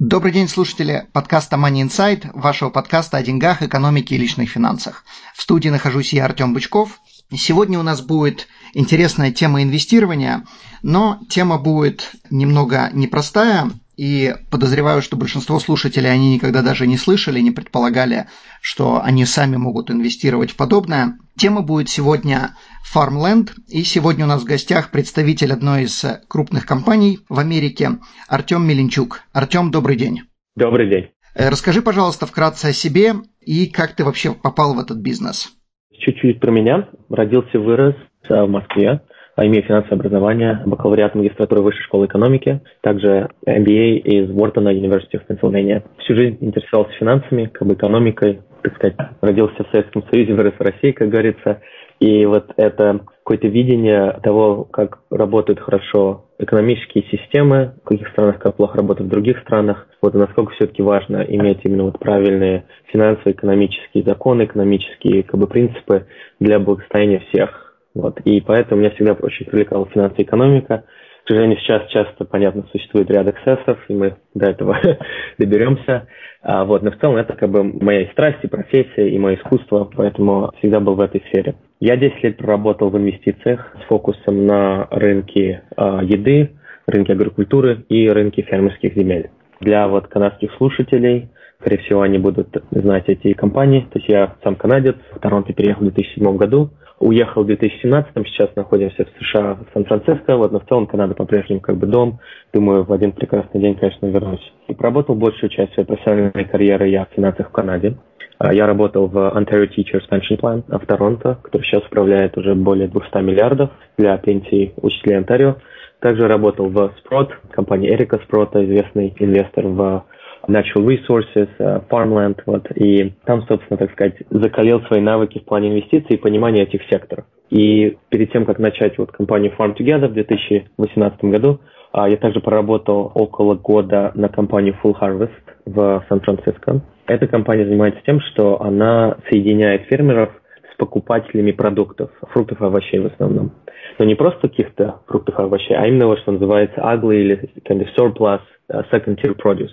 Добрый день, слушатели подкаста Money Insight, вашего подкаста о деньгах, экономике и личных финансах. В студии нахожусь я, Артем Бычков. Сегодня у нас будет интересная тема инвестирования, но тема будет немного непростая, и подозреваю, что большинство слушателей они никогда даже не слышали, не предполагали, что они сами могут инвестировать в подобное. Тема будет сегодня Farmland, и сегодня у нас в гостях представитель одной из крупных компаний в Америке Артем Меленчук. Артем, добрый день. Добрый день. Э, расскажи, пожалуйста, вкратце о себе и как ты вообще попал в этот бизнес. Чуть-чуть про меня. Родился, вырос в Москве. А имею финансовое образование, бакалавриат магистратуры Высшей школы экономики, также MBA из Уортона University of Pennsylvania. Всю жизнь интересовался финансами, как бы экономикой, так сказать, родился в Советском Союзе, вырос в России, как говорится. И вот это какое-то видение того, как работают хорошо экономические системы, в каких странах как плохо работают в других странах, вот насколько все-таки важно иметь именно вот правильные финансовые, экономические законы, экономические как бы, принципы для благосостояния всех. Вот. И поэтому меня всегда очень привлекала финансовая экономика. К сожалению, сейчас часто, понятно, существует ряд эксцессов, и мы до этого доберемся. А, вот, но в целом это как бы моя страсть, и профессия, и мое искусство, поэтому всегда был в этой сфере. Я 10 лет проработал в инвестициях с фокусом на рынке а, еды, рынке агрокультуры и рынке фермерских земель. Для вот канадских слушателей, скорее всего, они будут знать эти компании. То есть я сам канадец, в Торонто переехал в 2007 году, уехал в 2017, сейчас находимся в США, в Сан-Франциско, вот, но в целом Канада по-прежнему как бы дом. Думаю, в один прекрасный день, конечно, вернусь. И проработал большую часть своей профессиональной карьеры я в финансах в Канаде. А, я работал в Ontario Teachers Pension Plan в Торонто, который сейчас управляет уже более 200 миллиардов для пенсий учителей Онтарио. Также работал в Sprott, компании Эрика Спрота, известный инвестор в natural resources, э, farmland, вот, и там, собственно, так сказать, закалил свои навыки в плане инвестиций и понимания этих секторов. И перед тем, как начать вот компанию Farm Together в 2018 году, а, я также проработал около года на компанию Full Harvest в Сан-Франциско. Эта компания занимается тем, что она соединяет фермеров с покупателями продуктов, фруктов и овощей в основном. Но не просто каких-то фруктов и овощей, а именно, что называется ugly или kind of surplus, uh, second tier produce.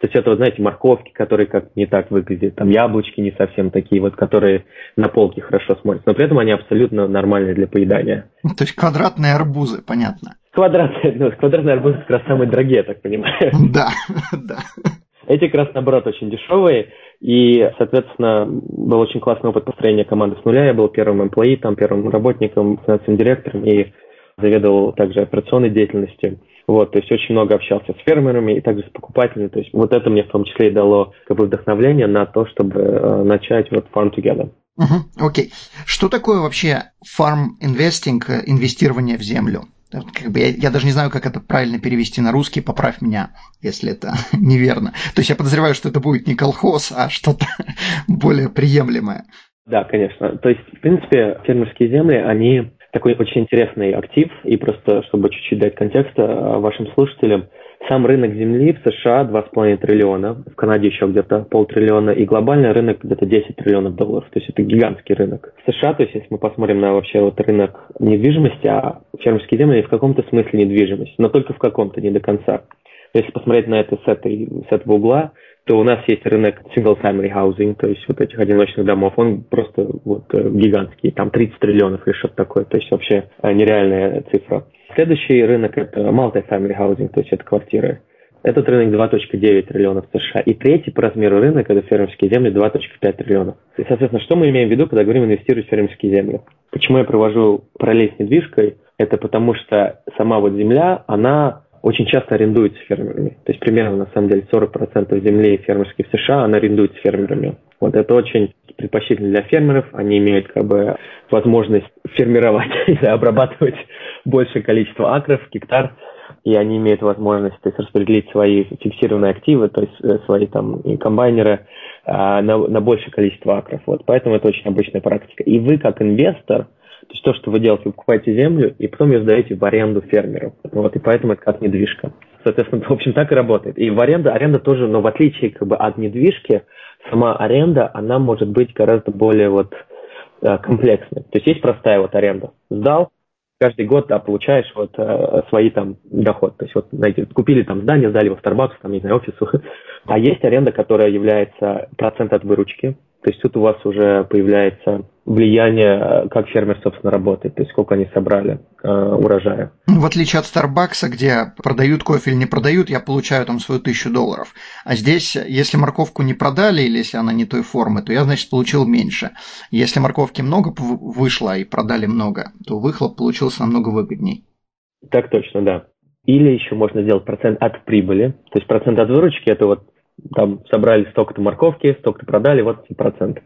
То есть это, вот, знаете, морковки, которые как не так выглядят, там яблочки не совсем такие, вот, которые на полке хорошо смотрятся, но при этом они абсолютно нормальные для поедания. То есть квадратные арбузы, понятно. Квадратные, ну, квадратные арбузы как раз самые дорогие, я так понимаю. Да, да. Эти как раз, наоборот, очень дешевые, и, соответственно, был очень классный опыт построения команды с нуля. Я был первым employee, там, первым работником, финансовым директором и заведовал также операционной деятельностью. Вот, то есть очень много общался с фермерами и также с покупателями. То есть вот это мне в том числе и дало как бы вдохновление на то, чтобы э, начать вот Farm Together. Окей. Okay. Что такое вообще farm investing, э, инвестирование в землю? Как бы я, я даже не знаю, как это правильно перевести на русский, поправь меня, если это неверно. То есть я подозреваю, что это будет не колхоз, а что-то более приемлемое. Да, конечно. То есть, в принципе, фермерские земли, они такой очень интересный актив. И просто, чтобы чуть-чуть дать контекста э, вашим слушателям, сам рынок земли в США 2,5 триллиона, в Канаде еще где-то полтриллиона, и глобальный рынок где-то 10 триллионов долларов. То есть это гигантский рынок. В США, то есть если мы посмотрим на вообще вот рынок недвижимости, а фермерские земли в каком-то смысле недвижимость, но только в каком-то, не до конца. Если посмотреть на это с, этой, с этого угла, то у нас есть рынок single-family housing, то есть вот этих одиночных домов, он просто вот э, гигантский, там 30 триллионов или что-то такое, то есть вообще э, нереальная цифра. Следующий рынок это multi-family housing, то есть это квартиры. Этот рынок 2.9 триллионов США. И третий по размеру рынок – это фермерские земли 2.5 триллионов. И, соответственно, что мы имеем в виду, когда говорим инвестировать в фермерские земли? Почему я провожу параллель с недвижкой? Это потому что сама вот земля, она очень часто арендуется фермерами. То есть примерно, на самом деле, 40% земли фермерских в США, она арендуется фермерами. Вот это очень предпочтительно для фермеров. Они имеют как бы возможность фермировать, обрабатывать большее количество акров, гектар. и они имеют возможность то есть, распределить свои фиксированные активы, то есть э, свои там комбайнеры а, на, на большее количество акров. Вот, поэтому это очень обычная практика. И вы, как инвестор, то есть то, что вы делаете, вы покупаете землю и потом ее сдаете в аренду фермеру. Вот, и поэтому это как недвижка. Соответственно, в общем, так и работает. И в аренда, аренда тоже, но в отличие как бы от недвижки, сама аренда, она может быть гораздо более вот э, комплексной. То есть есть простая вот аренда. Сдал, каждый год да, получаешь вот э, свои там доход. То есть вот знаете, купили там здание, сдали его в Starbucks, там, не знаю, офису. А есть аренда, которая является процент от выручки. То есть тут у вас уже появляется влияние, э, как фермер, собственно, работает, то есть сколько они собрали э, урожая. Ну, в отличие от Старбакса, где продают кофе или не продают, я получаю там свою тысячу долларов. А здесь, если морковку не продали или если она не той формы, то я, значит, получил меньше. Если морковки много вышло и продали много, то выхлоп получился намного выгодней. Так точно, да. Или еще можно сделать процент от прибыли. То есть процент от выручки – это вот там собрали столько-то морковки, столько-то продали, вот процент.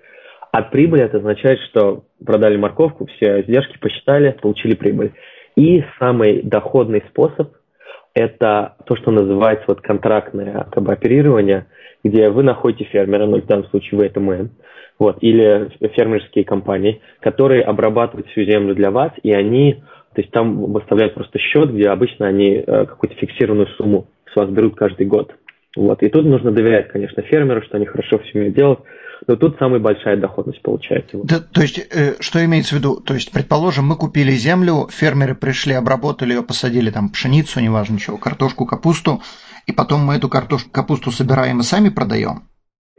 От прибыли это означает, что продали морковку, все издержки посчитали, получили прибыль. И самый доходный способ – это то, что называется вот контрактное как бы, оперирование, где вы находите фермера, ну в данном случае вы это мы, вот, или фермерские компании, которые обрабатывают всю землю для вас, и они, то есть там выставляют просто счет, где обычно они э, какую-то фиксированную сумму с вас берут каждый год. Вот. И тут нужно доверять, конечно, фермеру, что они хорошо все умеют делать, но тут самая большая доходность получается. Да, то есть, э, что имеется в виду? То есть, предположим, мы купили землю, фермеры пришли, обработали ее, посадили там пшеницу, неважно чего, картошку, капусту, и потом мы эту картошку, капусту собираем и сами продаем?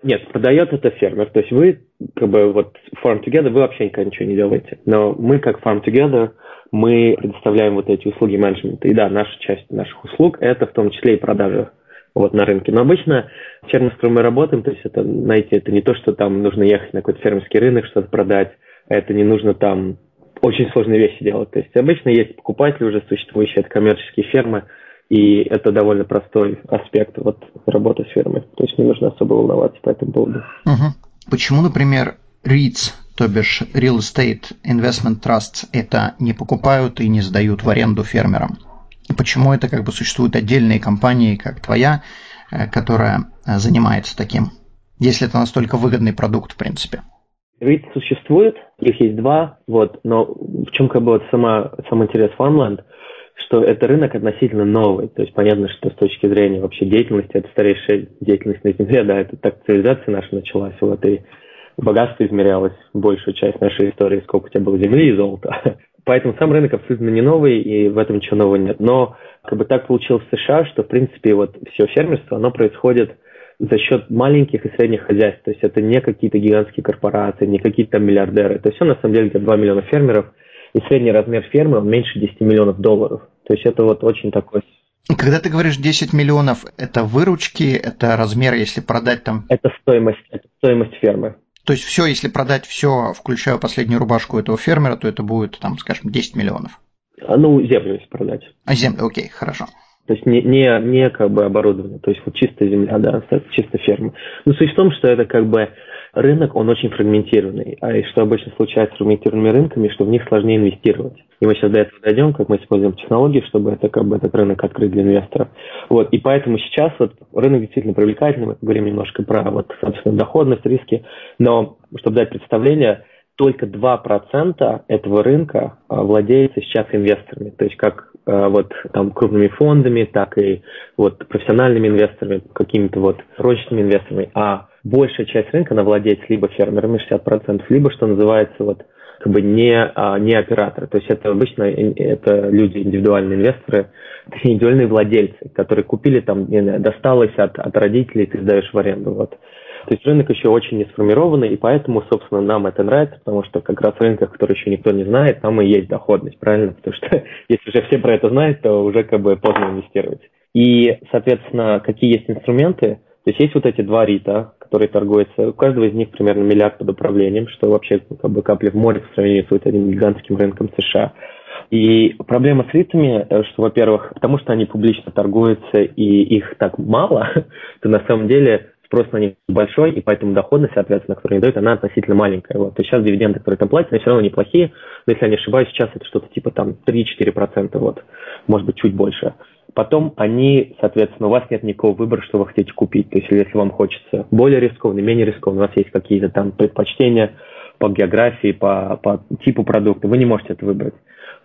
Нет, продает это фермер. То есть вы, как бы, вот Farm Together, вы вообще никогда ничего не делаете. Но мы, как Farm Together, мы предоставляем вот эти услуги менеджмента. И да, наша часть наших услуг – это в том числе и продажа вот на рынке. Но обычно фермер, с которым мы работаем, то есть это, знаете, это не то, что там нужно ехать на какой-то фермерский рынок, что-то продать, это не нужно там очень сложные вещи делать. То есть обычно есть покупатели уже существующие, это коммерческие фермы, и это довольно простой аспект вот работы с фермой. То есть не нужно особо волноваться по этому поводу. Угу. Почему, например, REITs, то бишь Real Estate Investment Trusts, это не покупают и не сдают в аренду фермерам? Почему это как бы существуют отдельные компании, как твоя, э, которая э, занимается таким, если это настолько выгодный продукт, в принципе? REIT существует, их есть два, вот, но в чем как бы вот сама, сам интерес Farmland, что это рынок относительно новый, то есть понятно, что с точки зрения вообще деятельности, это старейшая деятельность на Земле, да, это так цивилизация наша началась, вот, и богатство измерялось большую часть нашей истории, сколько у тебя было земли и золота. Поэтому сам рынок абсолютно не новый, и в этом ничего нового нет. Но как бы так получилось в США, что, в принципе, вот все фермерство, оно происходит за счет маленьких и средних хозяйств. То есть это не какие-то гигантские корпорации, не какие-то миллиардеры. То есть все на самом деле где-то 2 миллиона фермеров, и средний размер фермы, он меньше 10 миллионов долларов. То есть это вот очень такой когда ты говоришь 10 миллионов, это выручки, это размер, если продать там... Это стоимость, это стоимость фермы. То есть все, если продать все, включая последнюю рубашку этого фермера, то это будет, там, скажем, 10 миллионов. А, ну, землю если продать. А землю, окей, хорошо. То есть не, не, не как бы оборудование, то есть вот чистая земля, да, чисто ферма. Но суть в том, что это как бы рынок, он очень фрагментированный. А и что обычно случается с фрагментированными рынками, что в них сложнее инвестировать. И мы сейчас до этого дойдем, как мы используем технологии, чтобы это как бы этот рынок открыть для инвесторов. Вот. И поэтому сейчас вот рынок действительно привлекательный. Мы говорим немножко про вот, собственно, доходность, риски. Но, чтобы дать представление, только 2% этого рынка а, владеется сейчас инвесторами. То есть как а, вот там крупными фондами, так и вот профессиональными инвесторами, какими-то вот розничными инвесторами. А большая часть рынка, она владеется либо фермерами 60%, либо, что называется, вот как бы не, а, не операторы. То есть это обычно это люди, индивидуальные инвесторы, индивидуальные владельцы, которые купили там, не досталось от, от родителей, ты сдаешь в аренду. Вот. То есть рынок еще очень не сформированный, и поэтому, собственно, нам это нравится, потому что как раз в рынках, которые еще никто не знает, там и есть доходность, правильно? Потому что если уже все про это знают, то уже как бы поздно инвестировать. И, соответственно, какие есть инструменты? То есть есть вот эти два рита, которые торгуются. У каждого из них примерно миллиард под управлением, что вообще как бы капли в море по сравнению с вот этим гигантским рынком США. И проблема с ритами, э, что, во-первых, потому что они публично торгуются и их так мало, то на самом деле спрос на них большой, и поэтому доходность, соответственно, которую они дают, она относительно маленькая. Вот. То сейчас дивиденды, которые там платят, они все равно неплохие, но если я не ошибаюсь, сейчас это что-то типа там 3-4%, вот, может быть, чуть больше. Потом они, соответственно, у вас нет никакого выбора, что вы хотите купить. То есть если вам хочется более рискованно, менее рискованно, у вас есть какие-то там предпочтения по географии, по, по типу продукта, вы не можете это выбрать.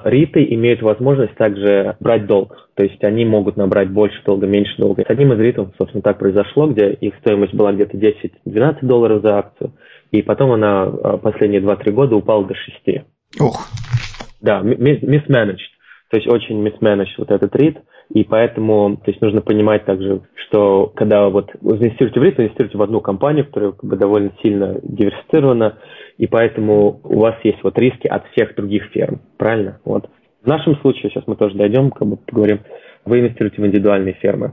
РИТы имеют возможность также брать долг, то есть они могут набрать больше долга, меньше долга. С одним из РИТов, собственно, так произошло, где их стоимость была где-то 10-12 долларов за акцию, и потом она а, последние 2-3 года упала до 6. Ох. Да, mismanaged, то есть очень mismanaged вот этот РИТ, и поэтому, то есть нужно понимать также, что когда вот вы инвестируете в РИТ, вы инвестируете в одну компанию, которая как бы довольно сильно диверсифицирована, и поэтому у вас есть вот риски от всех других ферм, правильно? Вот. В нашем случае, сейчас мы тоже дойдем, как бы поговорим, вы инвестируете в индивидуальные фермы.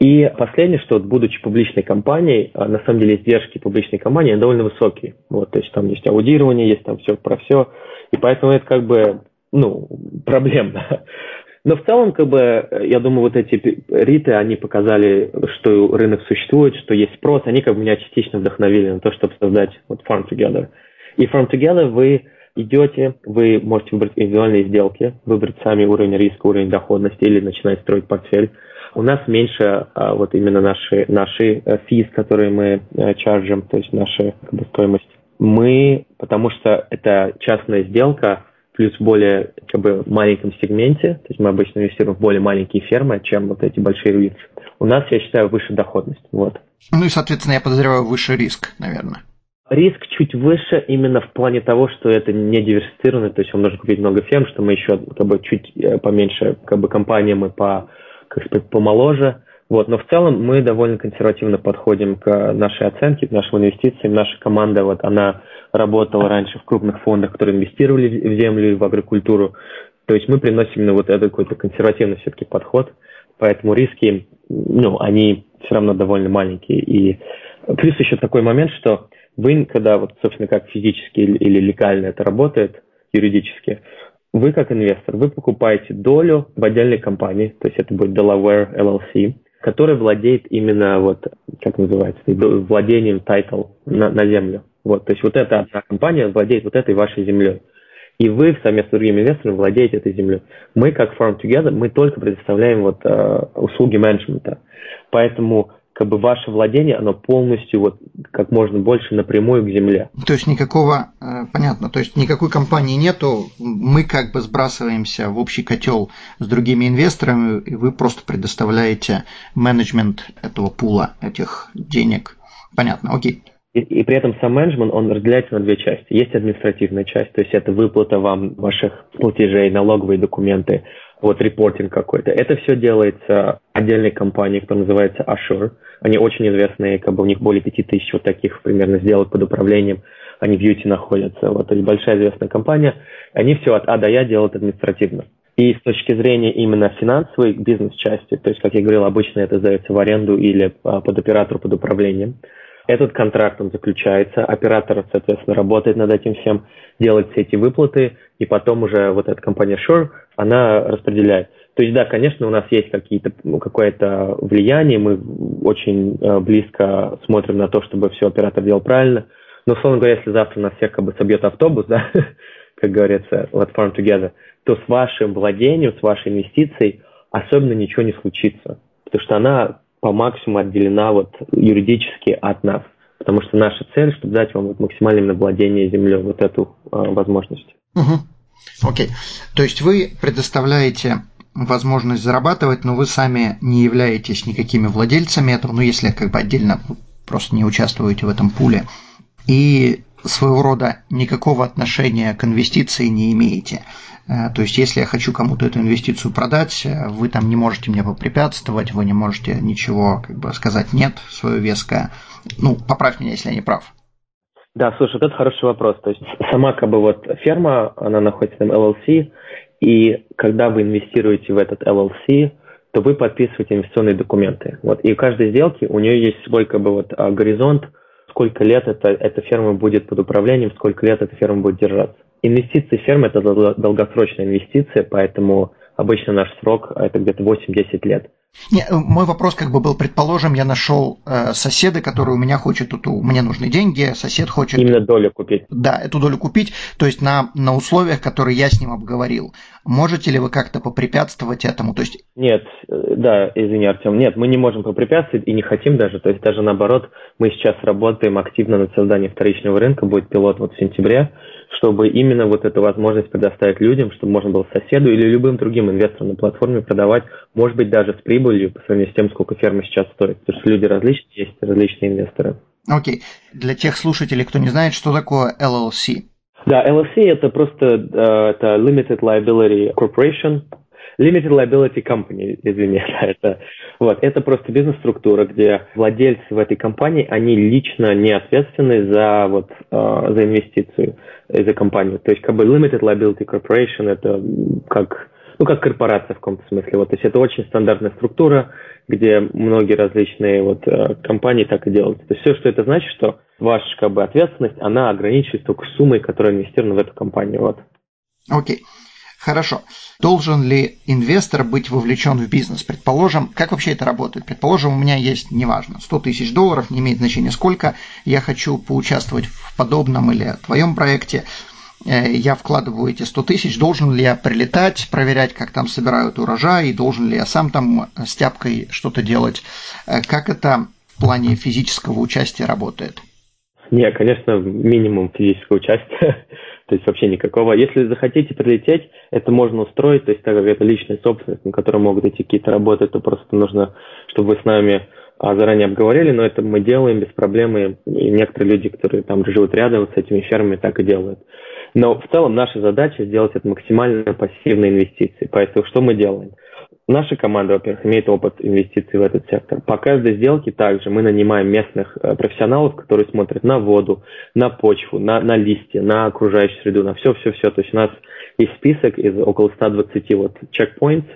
И последнее, что будучи публичной компанией, а, на самом деле издержки публичной компании довольно высокие. Вот, то есть там есть аудирование, есть там все про все. И поэтому это как бы ну, проблемно. Но в целом, как бы, я думаю, вот эти риты, они показали, что рынок существует, что есть спрос. Они как бы меня частично вдохновили на то, чтобы создать вот Farm Together. И From Together вы идете, вы можете выбрать индивидуальные сделки, выбрать сами уровень риска, уровень доходности или начинать строить портфель. У нас меньше а, вот именно наши, наши физ, э, которые мы а, чаржим, то есть наша как бы, стоимость. Мы, потому что это частная сделка, плюс в более как бы, маленьком сегменте, то есть мы обычно инвестируем в более маленькие фермы, чем вот эти большие рейдс. У нас, я считаю, выше доходность. Вот. Ну и, соответственно, я подозреваю, выше риск, наверное. Риск чуть выше именно в плане того, что это не диверсифицированно, то есть вам нужно купить много ферм, что мы еще как бы чуть э, поменьше, как бы компания мы по, как сказать, помоложе. Вот, но в целом мы довольно консервативно подходим к нашей оценке, к нашим инвестициям. Наша команда, вот она работала раньше в крупных фондах, которые инвестировали в землю в агрокультуру. То есть мы приносим именно вот этот какой-то консервативный все-таки подход, поэтому риски, ну, они все равно довольно маленькие. И плюс еще такой момент, что вы, когда вот, собственно, как физически или легально это работает, юридически, вы как инвестор, вы покупаете долю в отдельной компании, то есть это будет Delaware LLC, которая владеет именно вот, как называется, владением title на, на землю. Вот, то есть вот эта одна компания владеет вот этой вашей землей. И вы совместно с другими инвесторами владеете этой землей. Мы, как Farm Together, мы только предоставляем вот, э, услуги менеджмента. Поэтому как бы ваше владение, оно полностью вот как можно больше напрямую к земле. То есть никакого, э, понятно, то есть никакой компании нету, мы как бы сбрасываемся в общий котел с другими инвесторами, и вы просто предоставляете менеджмент этого пула, этих денег. Понятно, окей. И, и при этом сам менеджмент, он разделяется на две части. Есть административная часть, то есть это выплата вам ваших платежей, налоговые документы, вот репортинг какой-то. Это все делается отдельной компанией, которая называется Assure. Они очень известные, как бы у них более 5000 вот таких примерно сделок под управлением. Они в Юте находятся. Вот, то есть большая известная компания. Они все от А до Я делают административно. И с точки зрения именно финансовой бизнес-части, то есть, как я говорил, обычно это сдается в аренду или а, под оператору под управлением, этот контракт, он заключается, оператор, соответственно, работает над этим всем, делает все эти выплаты, и потом уже вот эта компания Sure, она распределяет. То есть, да, конечно, у нас есть какие-то, ну, какое-то влияние, мы очень э, близко смотрим на то, чтобы все оператор делал правильно, но, условно говоря, если завтра нас всех как бы собьет автобус, да, как говорится, вот Farm Together, то с вашим владением, с вашей инвестицией особенно ничего не случится, потому что она по максимуму отделена вот юридически от нас. Потому что наша цель, чтобы дать вам вот максимальное владение землей, вот эту э, возможность. Угу. Окей. То есть вы предоставляете возможность зарабатывать, но вы сами не являетесь никакими владельцами этого, ну если как бы отдельно просто не участвуете в этом пуле. И своего рода никакого отношения к инвестиции не имеете. Э, то есть, если я хочу кому-то эту инвестицию продать, э, вы там не можете мне попрепятствовать, вы не можете ничего как бы сказать нет, свое веское. Ну, поправь меня, если я не прав. Да, слушай, вот это хороший вопрос. То есть сама как бы вот ферма, она находится в LLC, и когда вы инвестируете в этот LLC, то вы подписываете инвестиционные документы. Вот, и у каждой сделки у нее есть свой как бы вот а, горизонт, сколько лет это, эта ферма будет под управлением, сколько лет эта ферма будет держаться. Инвестиции фермы – это долгосрочная инвестиция, поэтому обычно наш срок это где-то 8-10 лет. Не, э, мой вопрос как бы был, предположим, я нашел э, соседа, который у меня хочет, тут, мне нужны деньги, сосед хочет... Именно долю купить. Да, эту долю купить, то есть на, на условиях, которые я с ним обговорил. Можете ли вы как-то попрепятствовать этому? То есть... Нет, э, да, извини, Артем, нет, мы не можем попрепятствовать и не хотим даже, то есть даже наоборот, мы сейчас работаем активно над созданием вторичного рынка, будет пилот вот в сентябре, чтобы именно вот эту возможность предоставить людям, чтобы можно было соседу или любым другим инвесторам на платформе продавать, может быть, даже с прибылью по сравнению с тем, сколько ферма сейчас стоит. Потому что люди различные, есть различные инвесторы. Окей. Okay. Для тех слушателей, кто не знает, что такое LLC? Да, LLC это просто uh, это Limited Liability Corporation, Limited Liability Company, извини, это, вот, это просто бизнес-структура, где владельцы в этой компании, они лично не ответственны за, вот, э, за инвестицию, э, за компанию. То есть, как бы Limited Liability Corporation, это как, ну, как корпорация в каком-то смысле. Вот, то есть, это очень стандартная структура, где многие различные вот, э, компании так и делают. То есть, все, что это значит, что ваша, как бы, ответственность, она ограничивается только суммой, которая инвестирована в эту компанию, вот. Окей. Okay. Хорошо. Должен ли инвестор быть вовлечен в бизнес? Предположим, как вообще это работает? Предположим, у меня есть, неважно, 100 тысяч долларов, не имеет значения сколько, я хочу поучаствовать в подобном или твоем проекте, э, я вкладываю эти 100 тысяч, должен ли я прилетать, проверять, как там собирают урожай, и должен ли я сам там с тяпкой что-то делать? Э, как это в плане физического участия работает? Не, конечно, минимум физического участия то есть вообще никакого. Если захотите прилететь, это можно устроить, то есть так как это личная собственность, на которой могут идти какие-то работы, то просто нужно, чтобы вы с нами а, заранее обговорили, но это мы делаем без проблем, и некоторые люди, которые там живут рядом с этими фермами, так и делают. Но в целом наша задача сделать это максимально пассивной инвестицией. Поэтому что мы делаем? Наша команда, во-первых, имеет опыт инвестиций в этот сектор. По каждой сделке также мы нанимаем местных э, профессионалов, которые смотрят на воду, на почву, на, на листья, на окружающую среду, на все-все-все. То есть у нас есть список из около 120 вот checkpoints,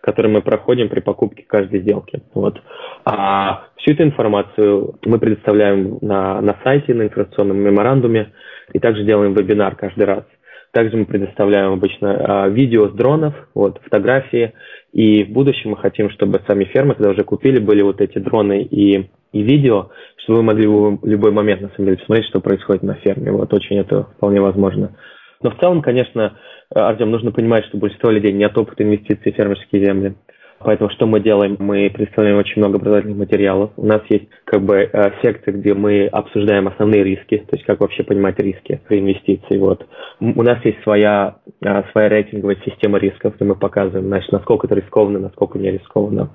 которые мы проходим при покупке каждой сделки. Вот. А всю эту информацию мы предоставляем на, на сайте, на информационном меморандуме, и также делаем вебинар каждый раз. Также мы предоставляем обычно э, видео с дронов, вот, фотографии, и в будущем мы хотим, чтобы сами фермы, когда уже купили, были вот эти дроны и, и видео, чтобы вы могли в любой момент, на самом деле, посмотреть, что происходит на ферме. Вот очень это вполне возможно. Но в целом, конечно, Артем, нужно понимать, что большинство людей нет опыта инвестиций в фермерские земли. Поэтому что мы делаем? Мы представляем очень много образовательных материалов. У нас есть как бы э, секция, где мы обсуждаем основные риски, то есть как вообще понимать риски при инвестиции. Вот. У нас есть своя, э, своя рейтинговая система рисков, где мы показываем, значит, насколько это рискованно, насколько не рискованно.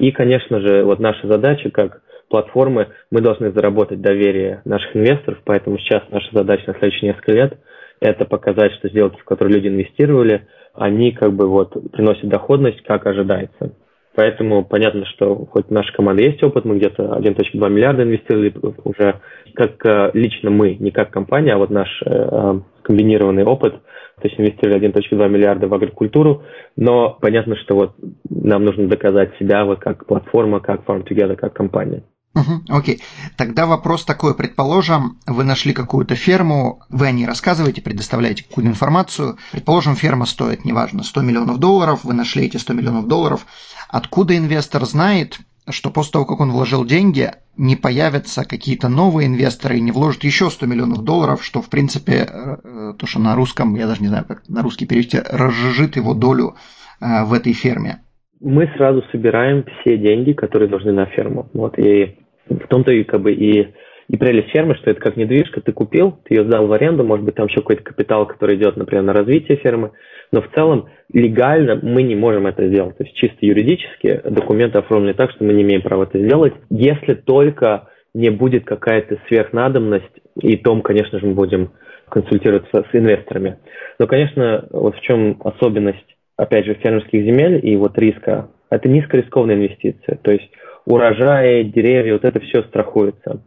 И, конечно же, вот наша задача как платформы, мы должны заработать доверие наших инвесторов, поэтому сейчас наша задача на следующие несколько лет – это показать, что сделки, в которые люди инвестировали – они как бы вот приносят доходность, как ожидается. Поэтому понятно, что хоть наша команда есть опыт, мы где-то 1.2 миллиарда инвестировали уже как э, лично мы, не как компания, а вот наш э, комбинированный опыт, то есть инвестировали 1.2 миллиарда в агрикультуру, но понятно, что вот нам нужно доказать себя вот как платформа, как Farm Together, как компания. Угу, окей. Тогда вопрос такой. Предположим, вы нашли какую-то ферму, вы о ней рассказываете, предоставляете какую-то информацию. Предположим, ферма стоит, неважно, 100 миллионов долларов, вы нашли эти 100 миллионов долларов. Откуда инвестор знает, что после того, как он вложил деньги, не появятся какие-то новые инвесторы и не вложат еще 100 миллионов долларов, что, в принципе, э, то, что на русском, я даже не знаю, как на русский перевести, разжижит его долю э, в этой ферме. Мы сразу собираем все деньги, которые нужны на ферму. Вот, и в том-то и как бы и и прелесть фермы, что это как недвижка, ты купил, ты ее сдал в аренду, может быть, там еще какой-то капитал, который идет, например, на развитие фермы, но в целом легально мы не можем это сделать. То есть чисто юридически документы оформлены так, что мы не имеем права это сделать, если только не будет какая-то сверхнадобность, и том, конечно же, мы будем консультироваться с инвесторами. Но, конечно, вот в чем особенность, опять же, фермерских земель и вот риска, это низкорискованная инвестиция. То есть урожаи, деревья, вот это все страхуется.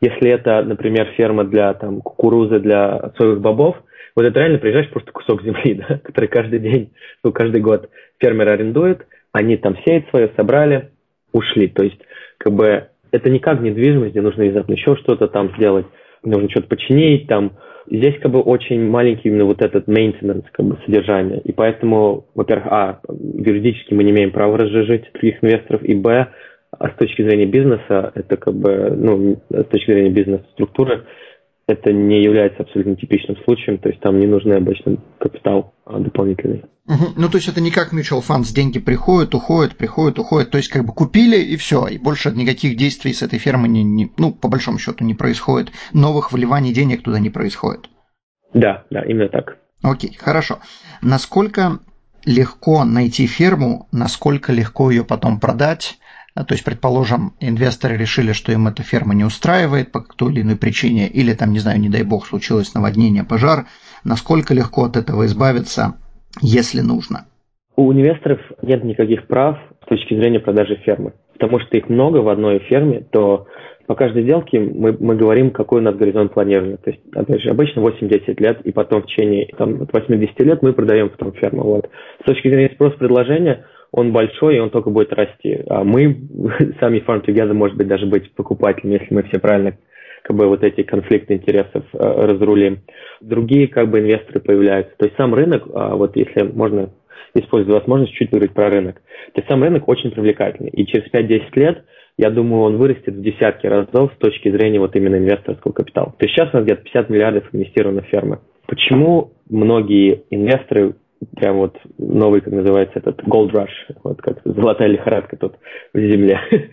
Если это, например, ферма для там, кукурузы, для соевых бобов, вот это реально приезжаешь просто кусок земли, да, который каждый день, ну, каждый год фермер арендует, они там сеют свое, собрали, ушли. То есть, как бы, это не как недвижимость, где нужно внезапно еще что-то там сделать, нужно что-то починить, там, здесь как бы очень маленький именно вот этот maintenance, как бы содержание. И поэтому, во-первых, а, юридически мы не имеем права разжижить других инвесторов, и б, а с точки зрения бизнеса, это как бы, ну, с точки зрения бизнес-структуры, это не является абсолютно типичным случаем, то есть там не нужен обычно капитал а, дополнительный. Угу. Ну, то есть это не как mutual funds, деньги приходят, уходят, приходят, уходят, то есть как бы купили и все, и больше никаких действий с этой фермы, не, не, ну, по большому счету не происходит, новых вливаний денег туда не происходит. Да, да, именно так. Окей, хорошо. Насколько легко найти ферму, насколько легко ее потом продать, то есть, предположим, инвесторы решили, что им эта ферма не устраивает по той или иной причине, или там, не знаю, не дай бог, случилось наводнение, пожар. Насколько легко от этого избавиться, если нужно? У инвесторов нет никаких прав с точки зрения продажи фермы. Потому что их много в одной ферме, то по каждой сделке мы, мы говорим, какой у нас горизонт планирования. То есть, опять же, обычно 8-10 лет, и потом в течение там, 80 лет мы продаем потом ферму. Вот. С точки зрения спрос-предложения, он большой, и он только будет расти. А мы, сами Farm Together, может быть, даже быть покупателем, если мы все правильно как бы вот эти конфликты интересов э, разрулим. Другие как бы инвесторы появляются. То есть сам рынок, э, вот если можно использовать возможность чуть поговорить про рынок, то есть сам рынок очень привлекательный. И через 5-10 лет, я думаю, он вырастет в десятки разов с точки зрения вот именно инвесторского капитала. То есть сейчас у нас где-то 50 миллиардов инвестировано в фермы. Почему многие инвесторы прям вот новый, как называется, этот gold rush, вот как золотая лихорадка тут в земле.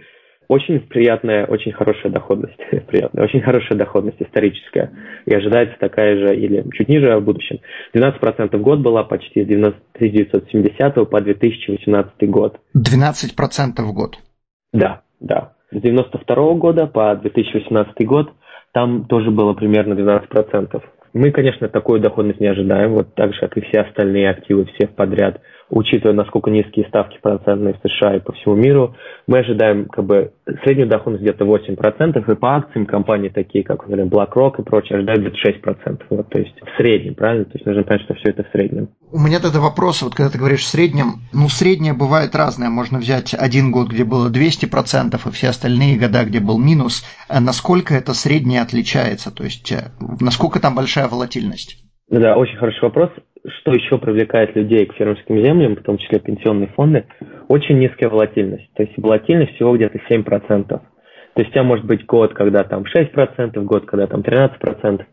Очень приятная, очень хорошая доходность, приятная, очень хорошая доходность историческая. И ожидается такая же или чуть ниже в будущем. 12% в год была почти с 1970 по 2018 год. 12% в год? Да, да. С 92 года по 2018 год там тоже было примерно 12%. Мы, конечно, такую доходность не ожидаем, вот так же, как и все остальные активы, все подряд учитывая, насколько низкие ставки процентные в США и по всему миру, мы ожидаем как бы среднюю доходность где-то 8%, и по акциям компании такие, как, например, BlackRock и прочие, ожидают где-то 6%. Вот, то есть в среднем, правильно? То есть нужно понять, что все это в среднем. У меня тогда вопрос, вот когда ты говоришь в среднем, ну, среднее бывает разное. Можно взять один год, где было 200%, и все остальные года, где был минус. А насколько это среднее отличается? То есть э, насколько там большая волатильность? Да, очень хороший вопрос что еще привлекает людей к фермерским землям, в том числе пенсионные фонды, очень низкая волатильность. То есть волатильность всего где-то 7%. То есть у тебя может быть год, когда там 6%, год, когда там 13%,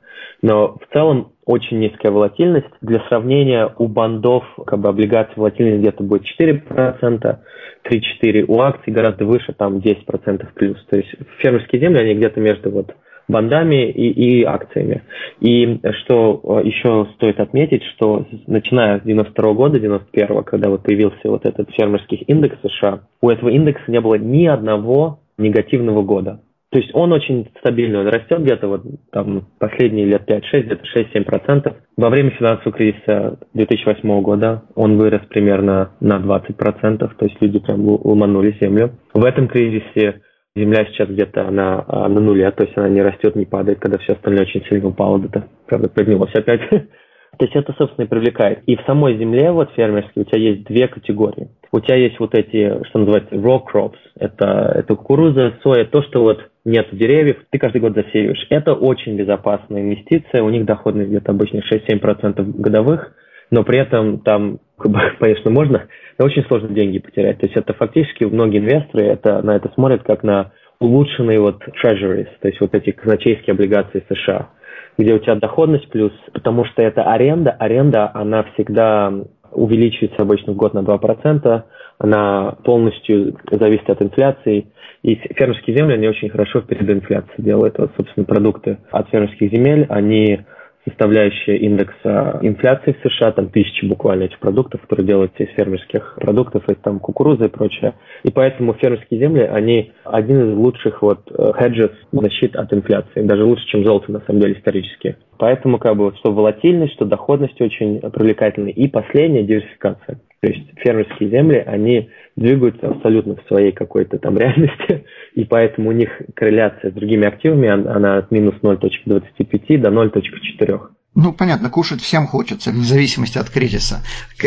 но в целом очень низкая волатильность. Для сравнения, у бандов как бы облигаций волатильность где-то будет 4%, 3-4, у акций гораздо выше, там 10% плюс. То есть фермерские земли, они где-то между вот бандами и, и акциями. И что э, еще стоит отметить, что начиная с 92 года, 91 когда вот появился вот этот фермерский индекс США, у этого индекса не было ни одного негативного года. То есть он очень стабильный, он растет где-то вот там последние лет 5-6, где-то 6-7%. Во время финансового кризиса 2008 года он вырос примерно на 20%, то есть люди прям ломанули землю. В этом кризисе Земля сейчас где-то на, а, на нуле, то есть она не растет, не падает, когда все остальное очень сильно упало, где-то, правда, поднялось опять. То есть это, собственно, и привлекает. И в самой земле, вот фермерской, у тебя есть две категории. У тебя есть вот эти, что называется, raw crops. Это, это кукуруза, соя, то, что вот нет деревьев, ты каждый год засеиваешь. Это очень безопасная инвестиция. У них доходность где-то обычно 6-7% годовых но при этом там, конечно, можно, но очень сложно деньги потерять. То есть это фактически многие инвесторы это, на это смотрят как на улучшенные вот treasuries, то есть вот эти казначейские облигации США, где у тебя доходность плюс, потому что это аренда, аренда, она всегда увеличивается обычно в год на 2%, она полностью зависит от инфляции, и фермерские земли, они очень хорошо перед инфляцией делают. Вот, собственно, продукты от фермерских земель, они составляющая индекса инфляции в США, там тысячи буквально этих продуктов, которые делаются из фермерских продуктов, из там кукурузы и прочее. И поэтому фермерские земли, они один из лучших вот хеджес защит от инфляции, даже лучше, чем золото на самом деле исторически. Поэтому как бы что волатильность, что доходность очень привлекательны. И последняя диверсификация. То есть фермерские земли, они двигаются абсолютно в своей какой-то там реальности, и поэтому у них корреляция с другими активами, она от минус 0.25 до 0.4. Ну, понятно, кушать всем хочется, вне зависимости от кризиса.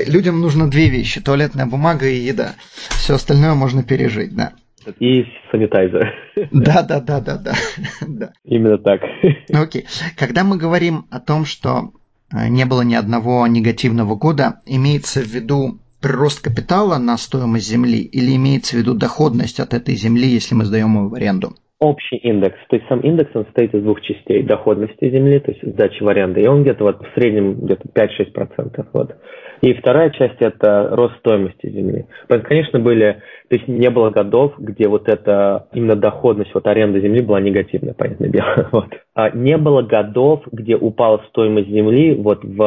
Людям нужно две вещи – туалетная бумага и еда. Все остальное можно пережить, да. И санитайзер. Да, да, да, да, да. Именно так. Окей. Когда мы говорим о том, что э, не было ни одного негативного года, имеется в виду прирост капитала на стоимость земли или имеется в виду доходность от этой земли, если мы сдаем ее в аренду? общий индекс. То есть сам индекс он состоит из двух частей. Доходности земли, то есть сдачи в аренду. И он где-то вот в среднем где-то 5-6%. Вот. И вторая часть – это рост стоимости земли. Конечно, были, то есть не было годов, где вот эта именно доходность вот аренды земли была негативная, понятное дело. Вот. А не было годов, где упала стоимость земли вот в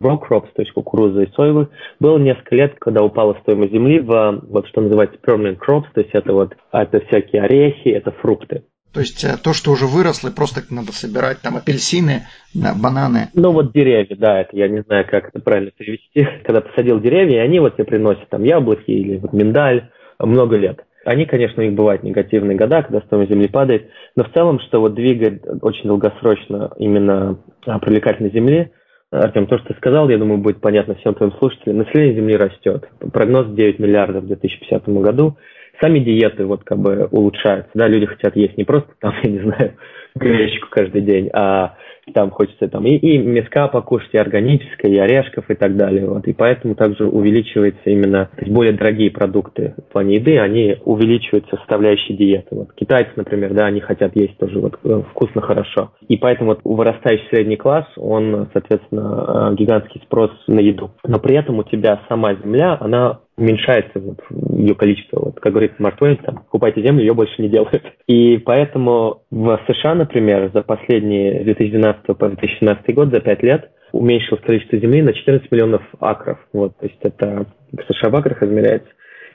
row crops, то есть кукуруза и соевых. Было несколько лет, когда упала стоимость земли в вот что называется permanent crops, то есть это вот это всякие орехи, это фрукты. То есть э, то, что уже выросло, просто надо собирать там апельсины, да, бананы. Ну вот деревья, да, это я не знаю, как это правильно перевести. Когда посадил деревья, они вот тебе приносят там яблоки или вот миндаль много лет. Они, конечно, у них бывают негативные года, когда стоимость земли падает, но в целом, что вот двигает очень долгосрочно именно а, привлекательность земли, Артем, то, что ты сказал, я думаю, будет понятно всем твоим слушателям. Население Земли растет. Прогноз 9 миллиардов в 2050 году сами диеты вот как бы улучшаются, да, люди хотят есть не просто там, я не знаю, гречку каждый день, а там хочется там и, и мяска покушать, и органическое, и орешков и так далее. Вот. И поэтому также увеличивается именно, то есть более дорогие продукты в плане еды, они увеличивают составляющие диеты. Вот китайцы, например, да, они хотят есть тоже вот э, вкусно, хорошо. И поэтому вот вырастающий средний класс, он, соответственно, э, гигантский спрос на еду. Но при этом у тебя сама земля, она уменьшается вот, ее количество. Вот, как говорит Марк Твейн, там, покупайте землю, ее больше не делают. И поэтому в США, например, за последние 2012 по 2017 год, за 5 лет, уменьшилось количество земли на 14 миллионов акров. Вот, то есть это в США в акрах измеряется.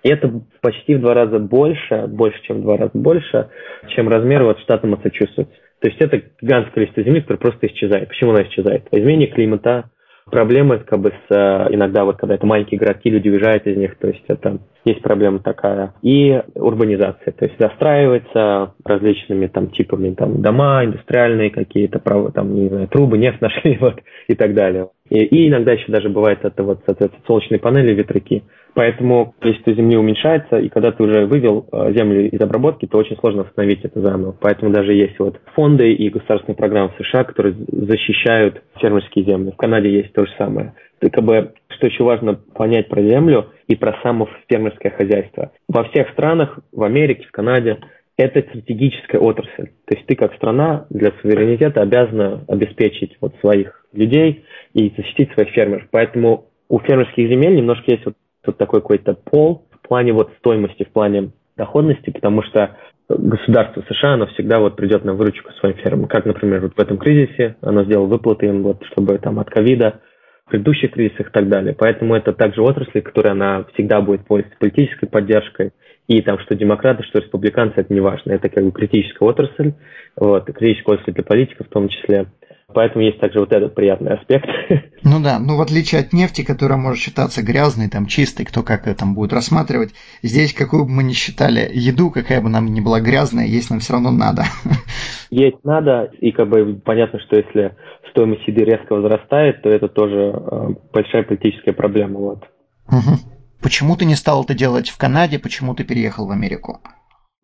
И это почти в два раза больше, больше, чем в два раза больше, чем размер вот штата Массачусетс. То есть это гигантское количество земли, которое просто исчезает. Почему она исчезает? Изменение климата, проблемы как бы с э, иногда вот когда это маленькие городки, люди уезжают из них, то есть это есть проблема такая. И урбанизация, то есть застраивается различными там типами там дома, индустриальные какие-то, там, не знаю, трубы, нефть нашли, вот, и так далее. И, и иногда еще даже бывает это вот, соответственно, солнечные панели, ветряки. Поэтому количество земли уменьшается, и когда ты уже вывел э, землю из обработки, то очень сложно восстановить это заново. Поэтому даже есть вот фонды и государственные программы в США, которые защищают фермерские земли. В Канаде есть то же самое. И как бы, что еще важно понять про землю и про само фермерское хозяйство. Во всех странах, в Америке, в Канаде, это стратегическая отрасль. То есть ты как страна для суверенитета обязана обеспечить вот своих людей и защитить своих фермеров. Поэтому у фермерских земель немножко есть вот тут такой какой-то пол в плане вот стоимости, в плане доходности, потому что государство США, оно всегда вот придет на выручку своим фермам. Как, например, вот в этом кризисе оно сделало выплаты им, вот, чтобы там от ковида, в предыдущих кризисах и так далее. Поэтому это также отрасль, которая она всегда будет пользоваться политической поддержкой. И там, что демократы, что республиканцы, это не важно. Это как бы критическая отрасль, вот, критическая отрасль для политиков в том числе. Поэтому есть также вот этот приятный аспект. Ну да, ну в отличие от нефти, которая может считаться грязной, там чистой, кто как это будет рассматривать, здесь какую бы мы ни считали еду, какая бы нам ни была грязная, есть нам все равно надо. Есть надо, и как бы понятно, что если стоимость еды резко возрастает, то это тоже э, большая политическая проблема. Вот. Угу. Почему ты не стал это делать в Канаде, почему ты переехал в Америку?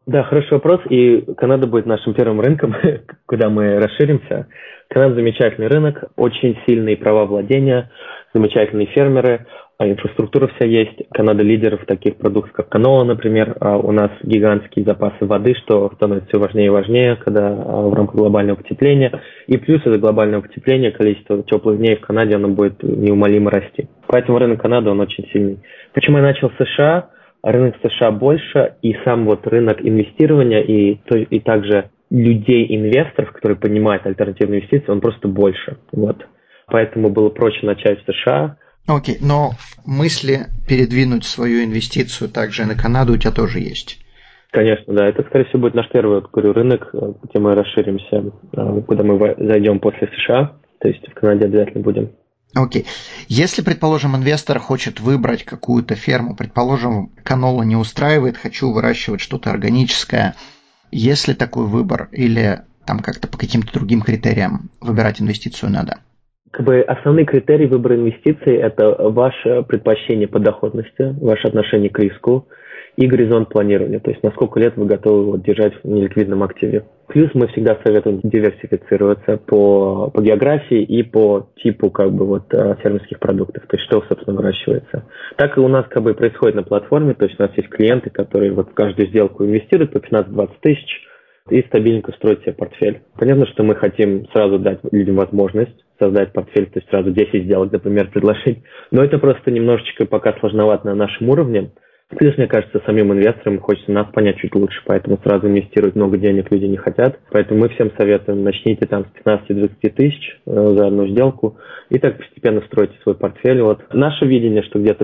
Да, хороший вопрос. И Канада будет нашим первым рынком, куда мы расширимся. Канада замечательный рынок, очень сильные права владения, замечательные фермеры, а инфраструктура вся есть. Канада лидер в таких продуктах, как канола, например. А у нас гигантские запасы воды, что становится все важнее и важнее, когда а, в рамках глобального потепления. И плюс из-за глобального потепления количество теплых дней в Канаде оно будет неумолимо расти. Поэтому рынок Канады, он очень сильный. Почему я начал с США? рынок США больше, и сам вот рынок инвестирования и, и также людей-инвесторов, которые понимают альтернативные инвестиции, он просто больше. Вот. Поэтому было проще начать в США. Окей, okay, но мысли передвинуть свою инвестицию также на Канаду у тебя тоже есть? Конечно, да. Это, скорее всего, будет наш первый вот, говорю, рынок, где мы расширимся, э, куда мы зайдем после США. То есть в Канаде обязательно будем. Окей. Если, предположим, инвестор хочет выбрать какую-то ферму, предположим, канола не устраивает, хочу выращивать что-то органическое, есть ли такой выбор или там как-то по каким-то другим критериям выбирать инвестицию надо? Как бы основные критерии выбора инвестиций – это ваше предпочтение по доходности, ваше отношение к риску и горизонт планирования, то есть на сколько лет вы готовы вот, держать в неликвидном активе. Плюс мы всегда советуем диверсифицироваться по, по географии и по типу как бы вот э, фермерских продуктов, то есть что, собственно, выращивается. Так и у нас как бы происходит на платформе, то есть у нас есть клиенты, которые вот в каждую сделку инвестируют по 15-20 тысяч, и стабильненько строить себе портфель. Понятно, что мы хотим сразу дать людям возможность создать портфель, то есть сразу 10 сделок, например, предложить. Но это просто немножечко пока сложновато на нашем уровне. Плюс, мне кажется, самим инвесторам хочется нас понять чуть лучше, поэтому сразу инвестировать много денег люди не хотят. Поэтому мы всем советуем, начните там с 15-20 тысяч э, за одну сделку и так постепенно стройте свой портфель. Вот наше видение, что где-то